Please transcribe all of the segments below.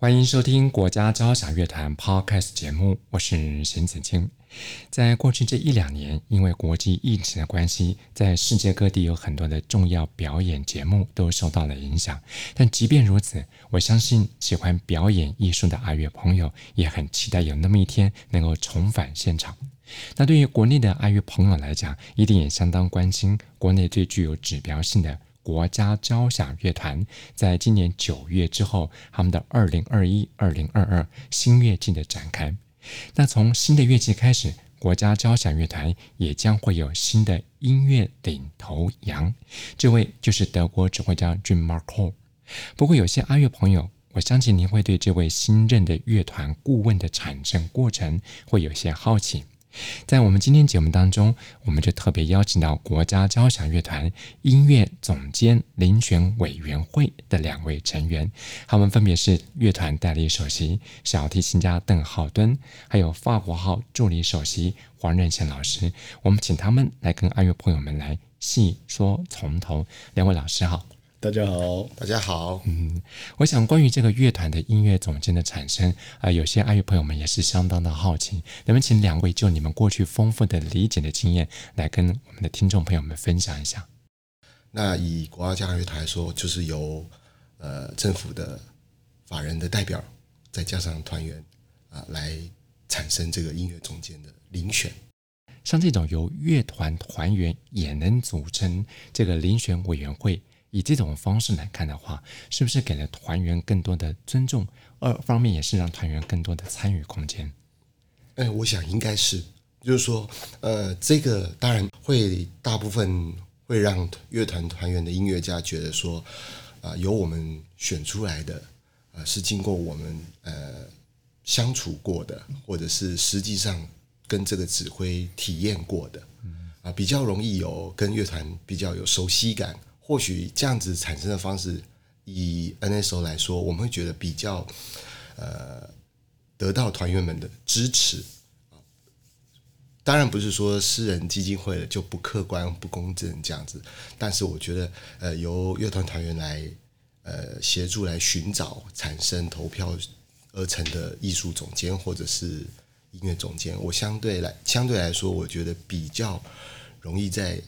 欢迎收听国家交响乐团 Podcast 节目，我是邢子清。在过去这一两年，因为国际疫情的关系，在世界各地有很多的重要表演节目都受到了影响。但即便如此，我相信喜欢表演艺术的阿乐朋友也很期待有那么一天能够重返现场。那对于国内的阿乐朋友来讲，一定也相当关心国内最具有指标性的。国家交响乐团在今年九月之后，他们的二零二一、二零二二新乐季的展开。那从新的乐季开始，国家交响乐团也将会有新的音乐领头羊，这位就是德国指挥家 Jim m a r k o。不过，有些阿乐朋友，我相信您会对这位新任的乐团顾问的产生过程会有些好奇。在我们今天节目当中，我们就特别邀请到国家交响乐团音乐总监遴选委员会的两位成员，他们分别是乐团代理首席小提琴家邓浩敦，还有法国号助理首席黄任贤老师。我们请他们来跟爱乐朋友们来细说从头。两位老师好。大家好，大家好。嗯，我想关于这个乐团的音乐总监的产生啊、呃，有些爱乐朋友们也是相当的好奇。能不能请两位就你们过去丰富的理解的经验，来跟我们的听众朋友们分享一下？那以国家交响乐团来说，就是由呃政府的法人的代表，再加上团员啊、呃，来产生这个音乐总监的遴选。像这种由乐团团员也能组成这个遴选委员会。以这种方式来看的话，是不是给了团员更多的尊重？二方面也是让团员更多的参与空间。哎，我想应该是，就是说，呃，这个当然会大部分会让乐团团员的音乐家觉得说，啊、呃，由我们选出来的，啊、呃，是经过我们呃相处过的，或者是实际上跟这个指挥体验过的，啊、呃，比较容易有跟乐团比较有熟悉感。或许这样子产生的方式，以 NSO 来说，我们会觉得比较，呃，得到团员们的支持。当然不是说私人基金会就不客观、不公正这样子，但是我觉得，呃，由乐团团员来，呃，协助来寻找、产生投票而成的艺术总监或者是音乐总监，我相对来相对来说，我觉得比较容易在。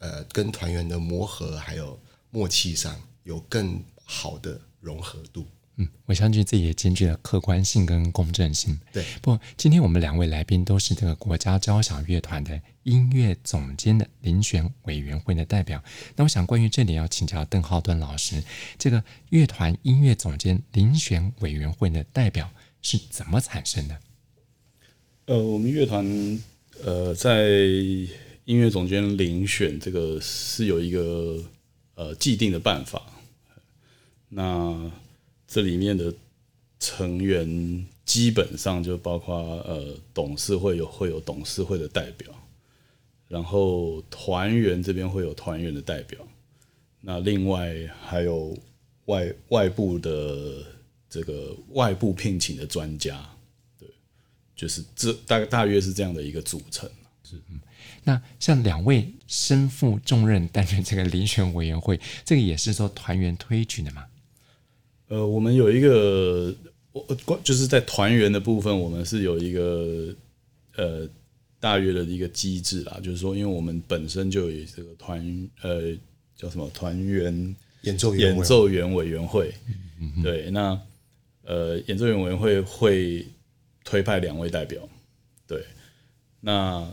呃，跟团员的磨合还有默契上有更好的融合度。嗯，我相信这也兼具了客观性跟公正性。对，不今天我们两位来宾都是这个国家交响乐团的音乐总监的遴选委员会的代表。那我想关于这里要请教邓浩敦老师，这个乐团音乐总监遴选委员会的代表是怎么产生的？呃，我们乐团呃在。音乐总监遴选这个是有一个呃既定的办法，那这里面的成员基本上就包括呃董事会有会有董事会的代表，然后团员这边会有团员的代表，那另外还有外外部的这个外部聘请的专家，对，就是这大大约是这样的一个组成，是嗯。那像两位身负重任担任这个遴选委员会，这个也是说团员推举的吗？呃，我们有一个，我就是在团员的部分，我们是有一个呃大约的一个机制啦，就是说，因为我们本身就有这个团呃叫什么团员演奏员演奏员委员会，对，那呃演奏员委员会会推派两位代表，对，那。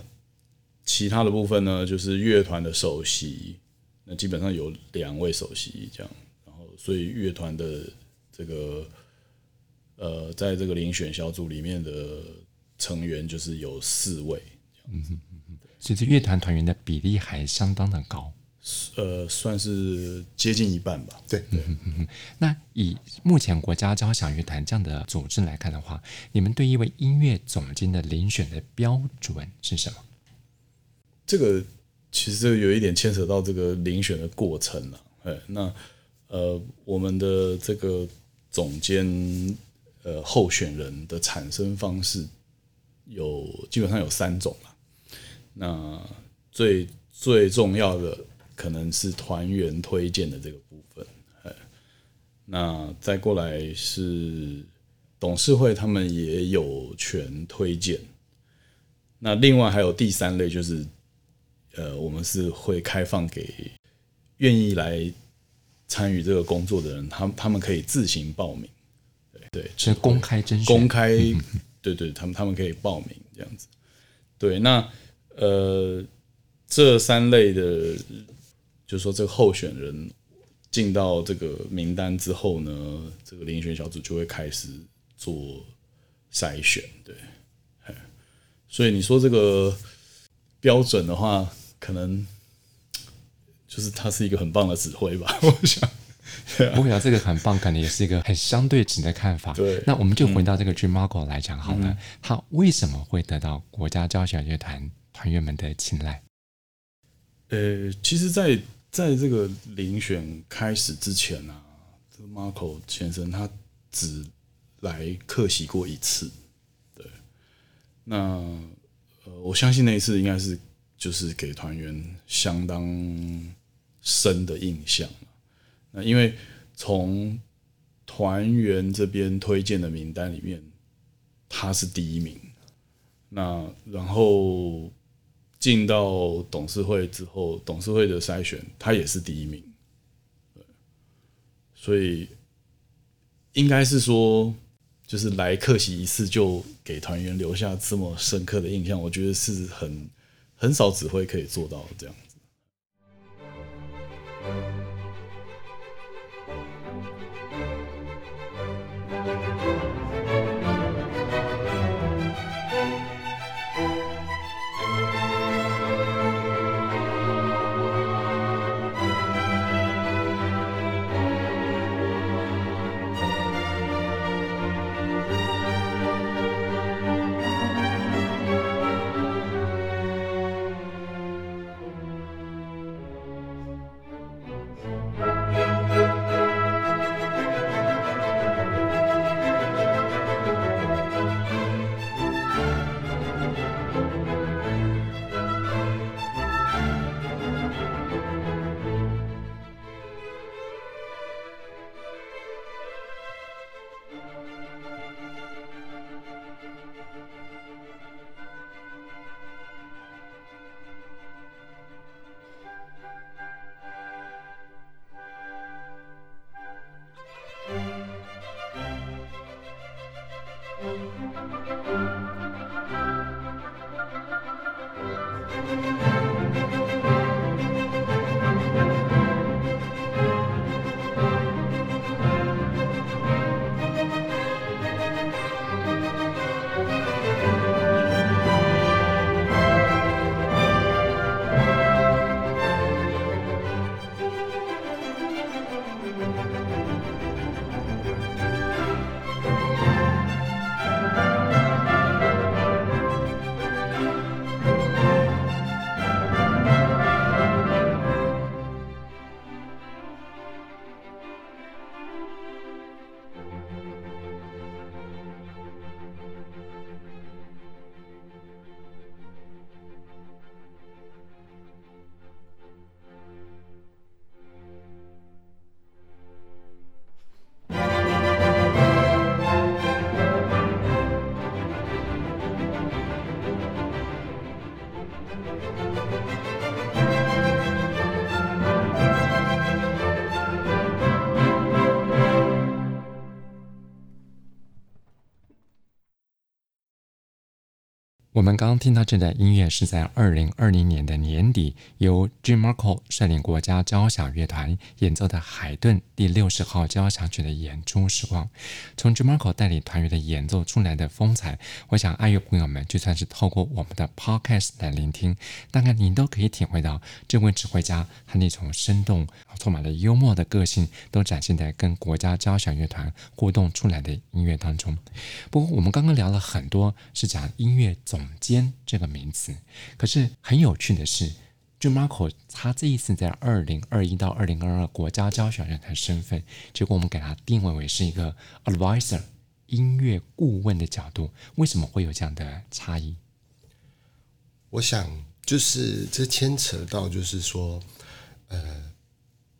其他的部分呢，就是乐团的首席，那基本上有两位首席这样，然后所以乐团的这个呃，在这个遴选小组里面的成员就是有四位，嗯哼嗯哼，所以这乐团团员的比例还相当的高，呃，算是接近一半吧。对对。嗯嗯嗯。那以目前国家交响乐团这样的组织来看的话，你们对一位音乐总监的遴选的标准是什么？这个其实有一点牵扯到这个遴选的过程了。哎，那呃，我们的这个总监呃候选人的产生方式有基本上有三种了。那最最重要的。可能是团员推荐的这个部分，哎那再过来是董事会，他们也有权推荐。那另外还有第三类，就是呃，我们是会开放给愿意来参与这个工作的人，他他们可以自行报名，对对，是公开甄选，公开，对对，他们他们可以报名这样子。对，那呃，这三类的。就是说，这个候选人进到这个名单之后呢，这个遴选小组就会开始做筛选，对。所以你说这个标准的话，可能就是他是一个很棒的指挥吧，我想。不会啊，这个很棒，可能也是一个很相对值的看法。对。那我们就回到这个 Jim Mako 来讲好了，嗯、他为什么会得到国家交响乐团团员们的青睐？呃，其实，在在这个遴选开始之前啊，这个 Mako 先生他只来客席过一次，对。那呃，我相信那一次应该是就是给团员相当深的印象。那因为从团员这边推荐的名单里面，他是第一名。那然后。进到董事会之后，董事会的筛选，他也是第一名，所以应该是说，就是来客席一次就给团员留下这么深刻的印象，我觉得是很很少指挥可以做到这样。我们刚刚听到这段音乐是在二零二零年的年底，由 Jim Murko 率领国家交响乐团演奏的海顿第六十号交响曲的演出时光。从 Jim Murko 带领团员的演奏出来的风采，我想爱乐朋友们就算是透过我们的 Podcast 来聆听，大概您都可以体会到这位指挥家他那种生动、充满了幽默的个性，都展现在跟国家交响乐团互动出来的音乐当中。不过，我们刚刚聊了很多，是讲音乐总。总监这个名词，可是很有趣的是，Jim Murko 他这一次在二零二一到二零二二国家交响乐团身份，结果我们给他定位为是一个 advisor 音乐顾问的角度，为什么会有这样的差异？我想就是这牵扯到就是说，呃，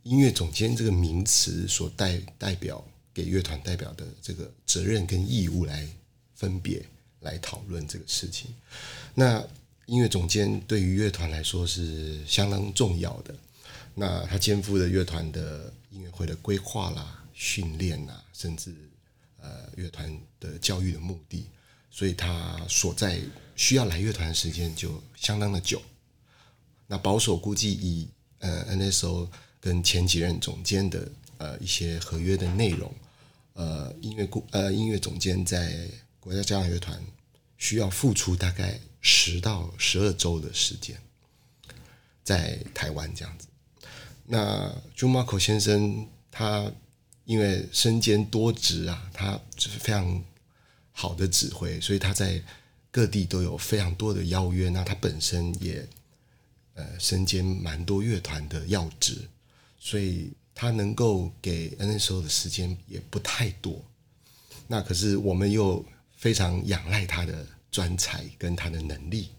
音乐总监这个名词所代代表给乐团代表的这个责任跟义务来分别。来讨论这个事情。那音乐总监对于乐团来说是相当重要的。那他肩负的乐团的音乐会的规划啦、训练啦，甚至呃乐团的教育的目的，所以他所在需要来乐团的时间就相当的久。那保守估计，以呃 NSO 跟前几任总监的呃一些合约的内容，呃音乐顾呃音乐总监在。国家交响乐团需要付出大概十到十二周的时间，在台湾这样子。那 Jun Murko 先生他因为身兼多职啊，他就是非常好的指挥，所以他在各地都有非常多的邀约。那他本身也呃身兼蛮多乐团的要职，所以他能够给 NSO 的时间也不太多。那可是我们又。非常仰赖他的专才跟他的能力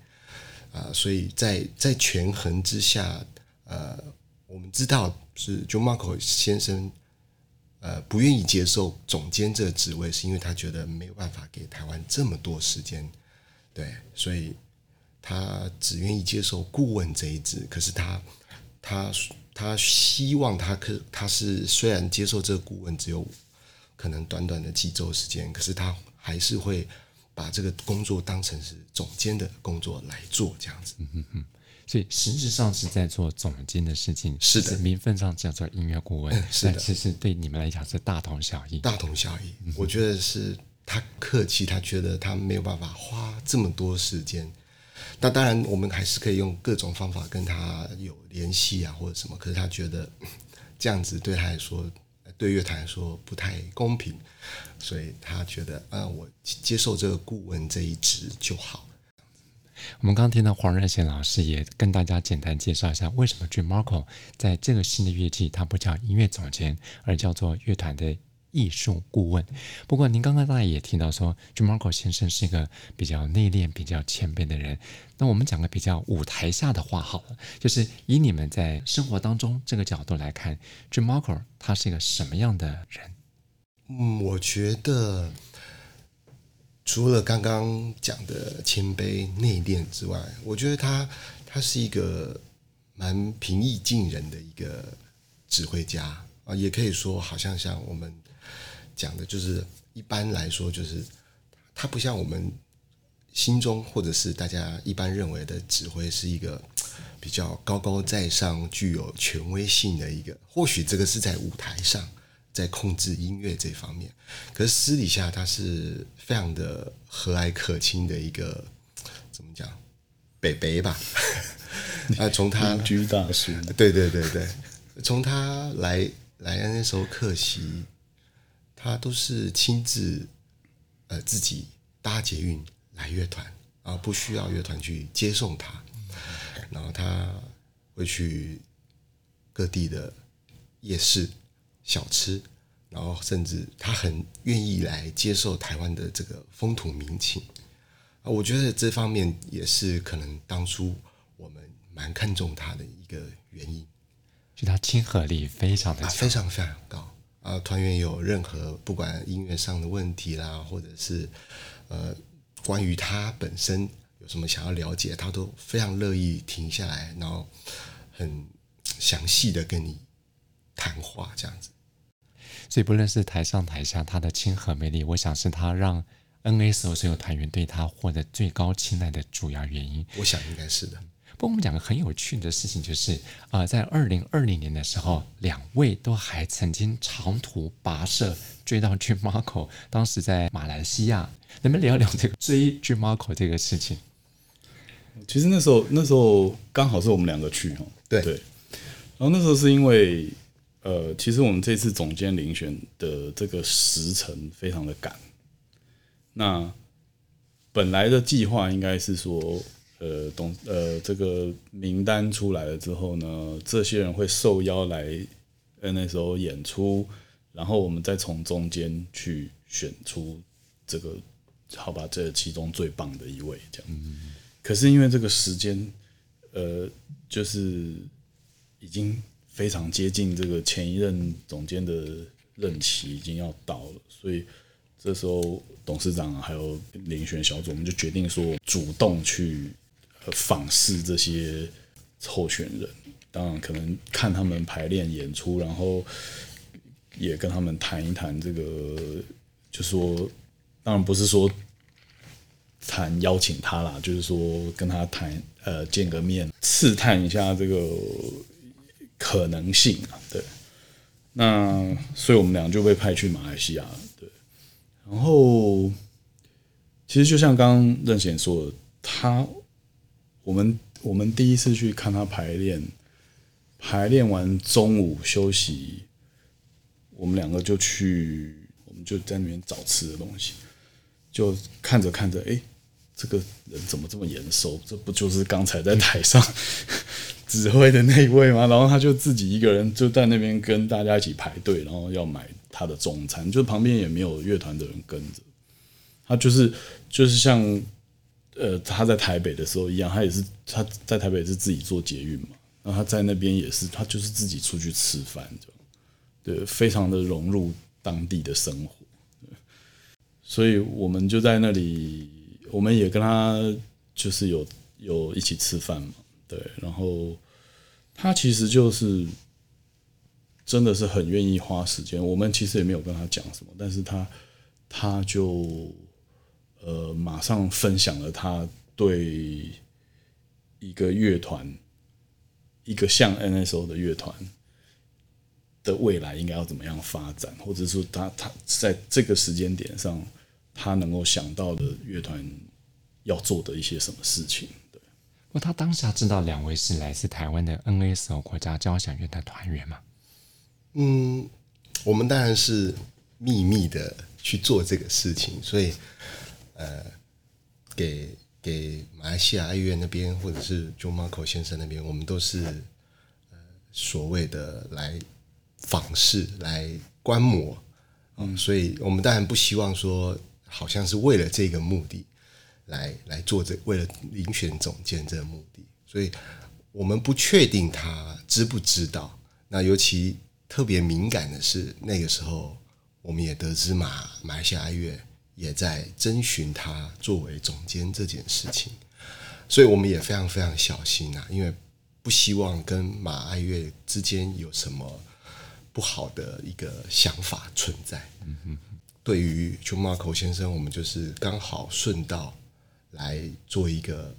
啊、所以在在权衡之下，呃，我们知道是 Jun Murko 先生呃不愿意接受总监这个职位，是因为他觉得没有办法给台湾这么多时间，对，所以他只愿意接受顾问这一职。可是他他他希望他可他是虽然接受这个顾问只有可能短短的几周时间，可是他。还是会把这个工作当成是总监的工作来做，这样子。嗯嗯嗯。所以实质上是在做总监的事情，是的。名分上叫做音乐顾问，嗯、是的。其实对你们来讲是大同小异。大同小异。嗯、我觉得是他客气，他觉得他没有办法花这么多时间。那当然，我们还是可以用各种方法跟他有联系啊，或者什么。可是他觉得这样子对他来说。对乐团来说不太公平，所以他觉得，啊，我接受这个顾问这一职就好。我们刚刚听到黄仁贤老师也跟大家简单介绍一下，为什么 JIMARCO 在这个新的乐季，他不叫音乐总监，而叫做乐团的。艺术顾问。不过，您刚刚大概也提到说，Jumarko 先生是一个比较内敛、比较谦卑的人。那我们讲个比较舞台下的话好了，就是以你们在生活当中这个角度来看，Jumarko 他是一个什么样的人？嗯，我觉得除了刚刚讲的谦卑、内敛之外，我觉得他他是一个蛮平易近人的一个指挥家啊，也可以说好像像我们。讲的就是一般来说，就是他不像我们心中或者是大家一般认为的指挥是一个比较高高在上、具有权威性的一个。或许这个是在舞台上，在控制音乐这方面，可是私底下他是非常的和蔼可亲的一个，怎么讲，北北吧？啊，从他邻居大叔，对对对对，从他来来那时候客席。他都是亲自，呃，自己搭捷运来乐团，啊不需要乐团去接送他。然后他会去各地的夜市小吃，然后甚至他很愿意来接受台湾的这个风土民情。啊，我觉得这方面也是可能当初我们蛮看重他的一个原因，就他亲和力非常的强，非常非常高。啊，团员有任何不管音乐上的问题啦，或者是呃关于他本身有什么想要了解，他都非常乐意停下来，然后很详细的跟你谈话这样子。所以不论是台上台下，他的亲和魅力，我想是他让 NSO 所有团员对他获得最高青睐的主要原因。我想应该是的。不过我们讲个很有趣的事情，就是啊、呃，在二零二零年的时候，两位都还曾经长途跋涉追到 Jim Marco，当时在马来西亚，能不能聊聊这个追 Jim Marco 这个事情？其实那时候那时候刚好是我们两个去哈，对对，然后那时候是因为呃，其实我们这次总监遴选的这个时程非常的赶，那本来的计划应该是说。呃，董呃，这个名单出来了之后呢，这些人会受邀来 NSO 演出，然后我们再从中间去选出这个，好吧，这其中最棒的一位这样。可是因为这个时间，呃，就是已经非常接近这个前一任总监的任期已经要到了，所以这时候董事长还有遴选小组，我们就决定说主动去。访视这些候选人，当然可能看他们排练演出，然后也跟他们谈一谈这个，就说当然不是说谈邀请他啦，就是说跟他谈呃见个面，试探一下这个可能性啊。对，那所以我们俩就被派去马来西亚了。对，然后其实就像刚刚任贤说的，他。我们我们第一次去看他排练，排练完中午休息，我们两个就去，我们就在那边找吃的东西，就看着看着，哎，这个人怎么这么眼熟？这不就是刚才在台上 指挥的那一位吗？然后他就自己一个人就在那边跟大家一起排队，然后要买他的中餐，就旁边也没有乐团的人跟着，他就是就是像。呃，他在台北的时候一样，他也是他在台北是自己做捷运嘛，然后他在那边也是，他就是自己出去吃饭，对，非常的融入当地的生活，所以我们就在那里，我们也跟他就是有有一起吃饭嘛，对，然后他其实就是真的是很愿意花时间，我们其实也没有跟他讲什么，但是他他就。呃，马上分享了他对一个乐团，一个像 NSO 的乐团的未来应该要怎么样发展，或者说他他在这个时间点上，他能够想到的乐团要做的一些什么事情。对，不过他当下知道两位是来自台湾的 NSO 国家交响乐团团员吗？嗯，我们当然是秘密的去做这个事情，所以。呃，给给马来西亚爱乐那边，或者是 John Marco 先生那边，我们都是呃所谓的来访视、来观摩，嗯，所以我们当然不希望说，好像是为了这个目的来来做这，为了遴选总监这个目的，所以我们不确定他知不知道。那尤其特别敏感的是，那个时候我们也得知马马来西亚爱乐。也在征询他作为总监这件事情，所以我们也非常非常小心啊，因为不希望跟马爱乐之间有什么不好的一个想法存在。嗯哼，对于 John Marco 先生，我们就是刚好顺道来做一个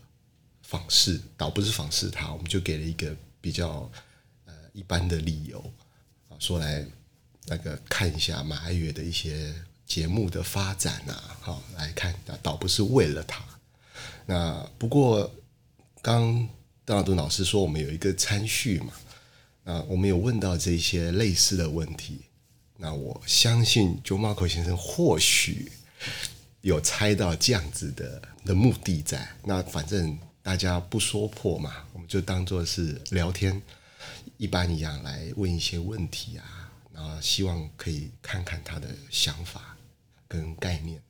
访视，倒不是访视他，我们就给了一个比较呃一般的理由啊，说来那个看一下马爱乐的一些。节目的发展啊，好来看，倒不是为了他。那不过，刚邓耀敦老师说我们有一个参叙嘛，那我们有问到这些类似的问题。那我相信 j o Marco 先生或许有猜到这样子的的目的在。那反正大家不说破嘛，我们就当做是聊天一般一样来问一些问题啊，然后希望可以看看他的想法。跟概念，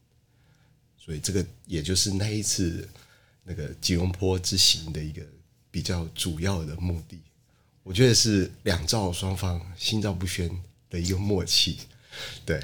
所以这个也就是那一次那个吉隆坡之行的一个比较主要的目的。我觉得是两造双方心照不宣的一个默契，对。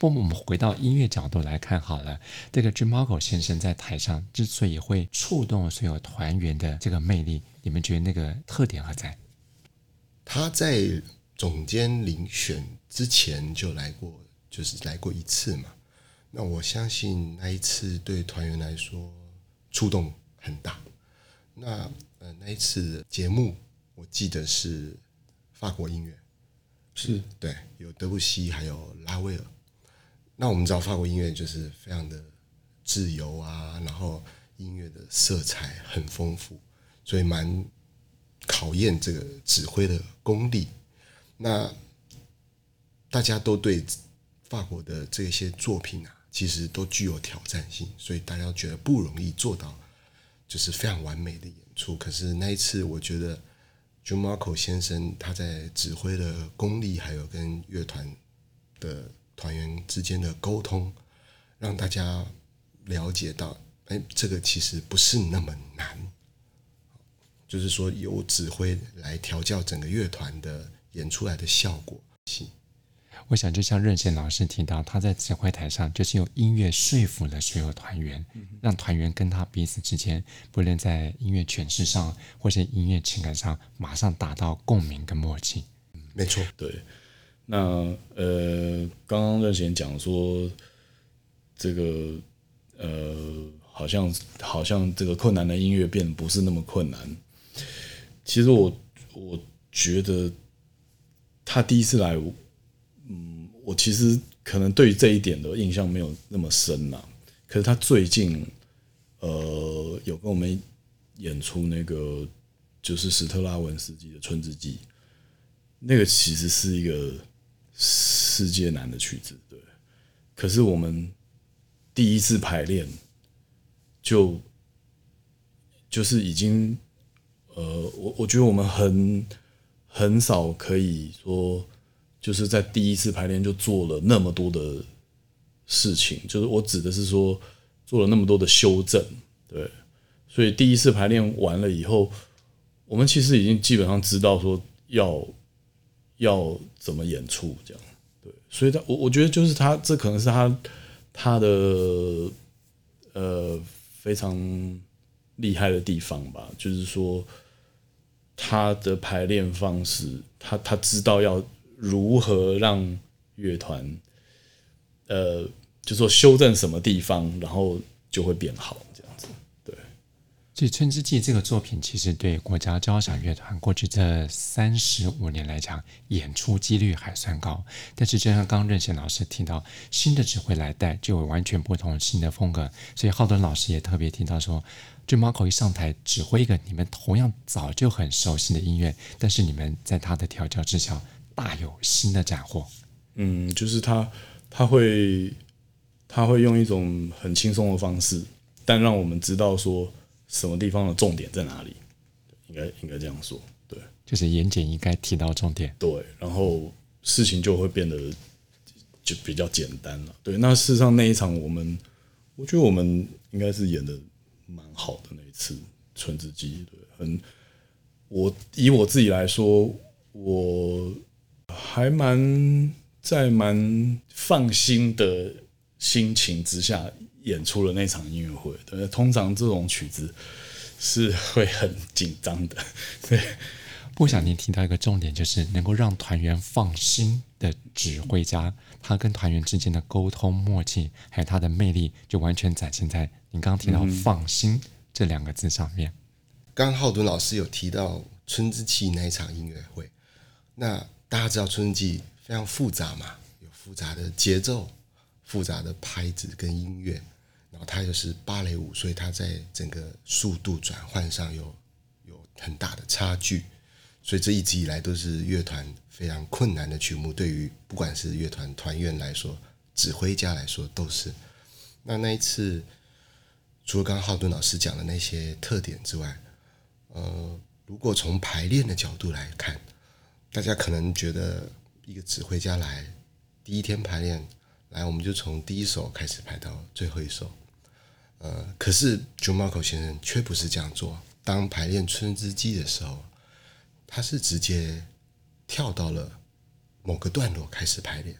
不过我们回到音乐角度来看好了，这个 Jim Mako 先生在台上之所以会触动所有团员的这个魅力，你们觉得那个特点何在？他在总监遴选之前就来过，就是来过一次嘛。那我相信那一次对团员来说触动很大。那呃那一次节目我记得是法国音乐，是对，有德布西还有拉威尔。那我们知道法国音乐就是非常的自由啊，然后音乐的色彩很丰富，所以蛮考验这个指挥的功力。那大家都对法国的这些作品啊。其实都具有挑战性，所以大家觉得不容易做到，就是非常完美的演出。可是那一次，我觉得 Jun Moko 先生他在指挥的功力，还有跟乐团的团员之间的沟通，让大家了解到，哎，这个其实不是那么难。就是说，由指挥来调教整个乐团的演出来的效果。我想，就像任贤老师提到，他在指挥台上就是用音乐说服了所有团员，让团员跟他彼此之间，不论在音乐诠释上或是音乐情感上，马上达到共鸣跟默契。没错，对。那呃，刚刚任贤讲说，这个呃，好像好像这个困难的音乐变不是那么困难。其实我我觉得他第一次来。嗯我其实可能对于这一点的印象没有那么深呐，可是他最近，呃，有跟我们演出那个就是史特拉文斯基的《春之祭》，那个其实是一个世界难的曲子，对。可是我们第一次排练就就是已经，呃，我我觉得我们很很少可以说。就是在第一次排练就做了那么多的事情，就是我指的是说做了那么多的修正，对，所以第一次排练完了以后，我们其实已经基本上知道说要要怎么演出这样，对，所以他我我觉得就是他这可能是他他的呃非常厉害的地方吧，就是说他的排练方式，他他知道要。如何让乐团，呃，就说修正什么地方，然后就会变好，所以《春之祭》这个作品，其实对国家交响乐团过去这三十五年来讲，演出几率还算高。但是，就像刚任贤老师提到，新的指挥来带，就有完全不同新的风格。所以，浩敦老师也特别提到说，Jun Moko 一上台指挥一个你们同样早就很熟悉的音乐，但是你们在他的调教之下。大有新的斩获，嗯，就是他他会他会用一种很轻松的方式，但让我们知道说什么地方的重点在哪里，应该应该这样说，对，就是言简意赅提到重点，对，然后事情就会变得就比较简单了，对。那事实上那一场我们，我觉得我们应该是演的蛮好的那一次《春之祭》，对，很我以我自己来说，我。还蛮在蛮放心的心情之下演出了那场音乐会。对，通常这种曲子是会很紧张的。对，不想您提到一个重点，就是能够让团员放心的指挥家，他跟团员之间的沟通默契，还有他的魅力，就完全展现在您刚刚提到“放心”这两个字上面。刚浩敦老师有提到《春之祭》那一场音乐会，那。大家知道《春之祭》非常复杂嘛，有复杂的节奏、复杂的拍子跟音乐，然后它又是芭蕾舞，所以它在整个速度转换上有有很大的差距，所以这一直以来都是乐团非常困难的曲目，对于不管是乐团团员来说、指挥家来说都是。那那一次，除了刚刚浩敦老师讲的那些特点之外，呃，如果从排练的角度来看。大家可能觉得一个指挥家来第一天排练，来我们就从第一首开始排到最后一首，呃，可是 Jun Moko 先生却不是这样做。当排练《春之祭》的时候，他是直接跳到了某个段落开始排练，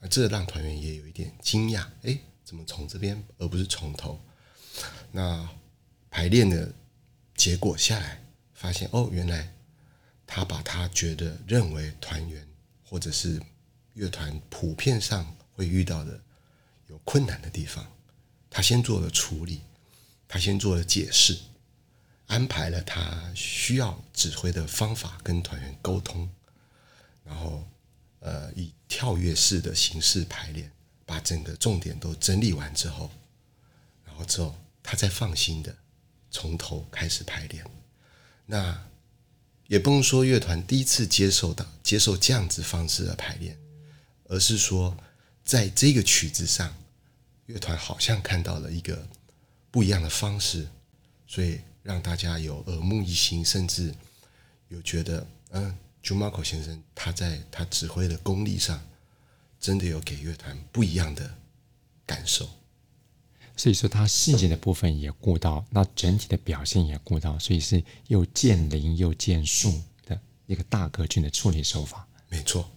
啊，这让团员也有一点惊讶，哎，怎么从这边而不是从头？那排练的结果下来，发现哦，原来他把他觉得认为团员或者是乐团普遍上会遇到的有困难的地方，他先做了处理，他先做了解释，安排了他需要指挥的方法跟团员沟通，然后。呃，以跳跃式的形式排练，把整个重点都整理完之后，然后之后他再放心的从头开始排练。那也不能说乐团第一次接受到接受这样子方式的排练，而是说在这个曲子上，乐团好像看到了一个不一样的方式，所以让大家有耳目一新，甚至有觉得嗯。Jun Maro 先生，他在他指挥的功力上，真的有给乐团不一样的感受。所以说，他细节的部分也顾到，那整体的表现也顾到，所以是又见林又见树的一个大格局的处理手法。没错。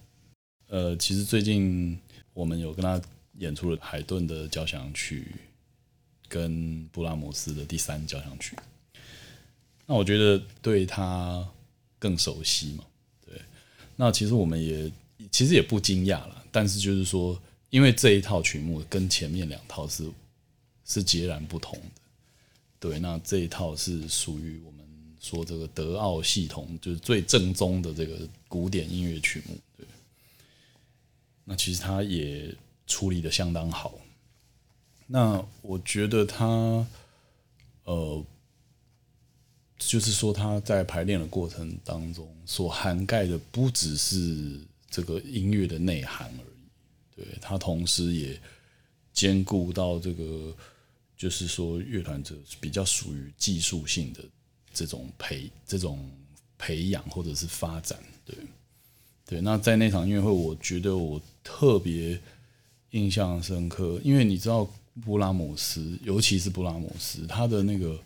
呃，其实最近我们有跟他演出了海顿的交响曲，跟布拉姆斯的第三交响曲。那我觉得对他更熟悉嘛。对那其实我们也其实也不惊讶了，但是就是说，因为这一套曲目跟前面两套是是截然不同的，对，那这一套是属于我们说这个德奥系统，就是最正宗的这个古典音乐曲目，那其实他也处理的相当好，那我觉得他呃。就是说，他在排练的过程当中所涵盖的不只是这个音乐的内涵而已，对，他同时也兼顾到这个，就是说乐团者比较属于技术性的这种培这种培养或者是发展，对，对。那在那场音乐会，我觉得我特别印象深刻，因为你知道布拉姆斯，尤其是布拉姆斯，他的那个。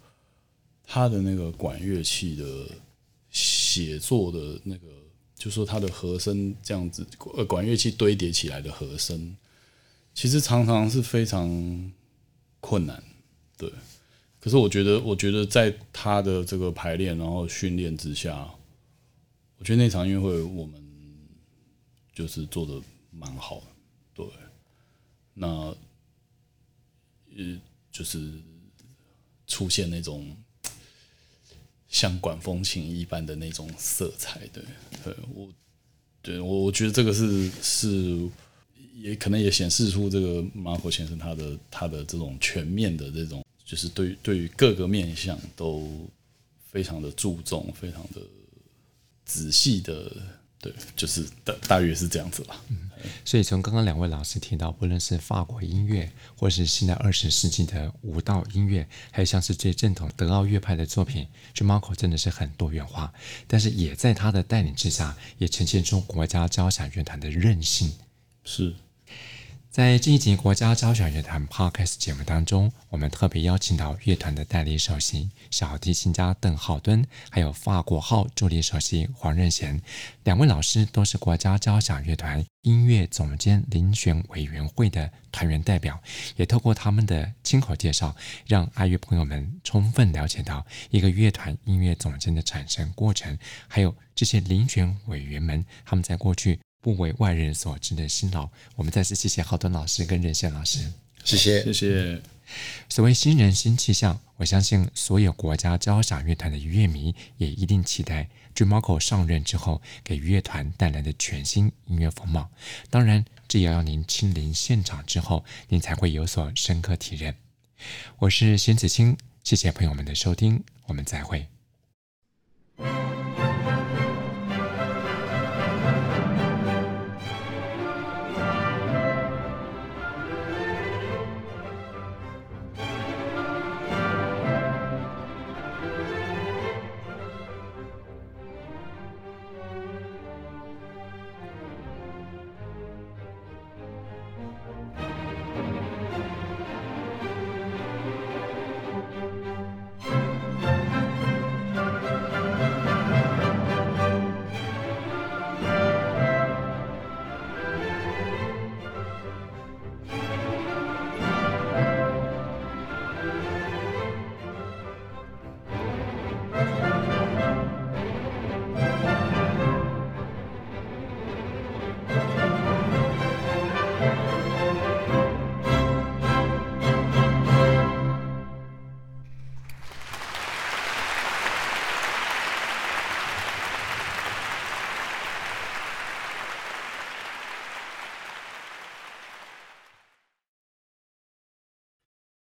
他的那个管乐器的写作的那个，就说他的和声这样子，呃，管乐器堆叠起来的和声，其实常常是非常困难，对。可是我觉得，我觉得在他的这个排练然后训练之下，我觉得那场音乐会我们就是做的蛮好的，对。那呃，就是出现那种。像管风琴一般的那种色彩，对，对我，对我，我觉得这个是是，也可能也显示出这个 Maro 先生他的他的这种全面的这种，就是对对于各个面相都非常的注重，非常的仔细的。对，就是大大约是这样子吧。嗯，所以从刚刚两位老师提到，不论是法国音乐，或是现在二十世纪的舞蹈音乐，还有像是最正统德奥乐派的作品，Jun Maro 真的是很多元化。但是也在他的带领之下，也呈现出国家交响乐团的韧性。是。在这一集国家交响乐团 Podcast 节目当中，我们特别邀请到乐团的代理首席小提琴家邓浩敦，还有法国号助理首席黄任贤，两位老师都是国家交响乐团音乐总监遴选委员会的团员代表，也透过他们的亲口介绍，让爱乐朋友们充分了解到一个乐团音乐总监的产生过程，还有这些遴选委员们他们在过去。不为外人所知的辛劳，我们再次谢谢浩敦老师跟任贤老师，谢谢谢谢。所谓新人新气象，我相信所有国家交响乐团的乐迷也一定期待 Maro 上任之后给乐团带来的全新音乐风貌。当然，这也要您亲临现场之后，您才会有所深刻体认。我是邢子清，谢谢朋友们的收听，我们再会。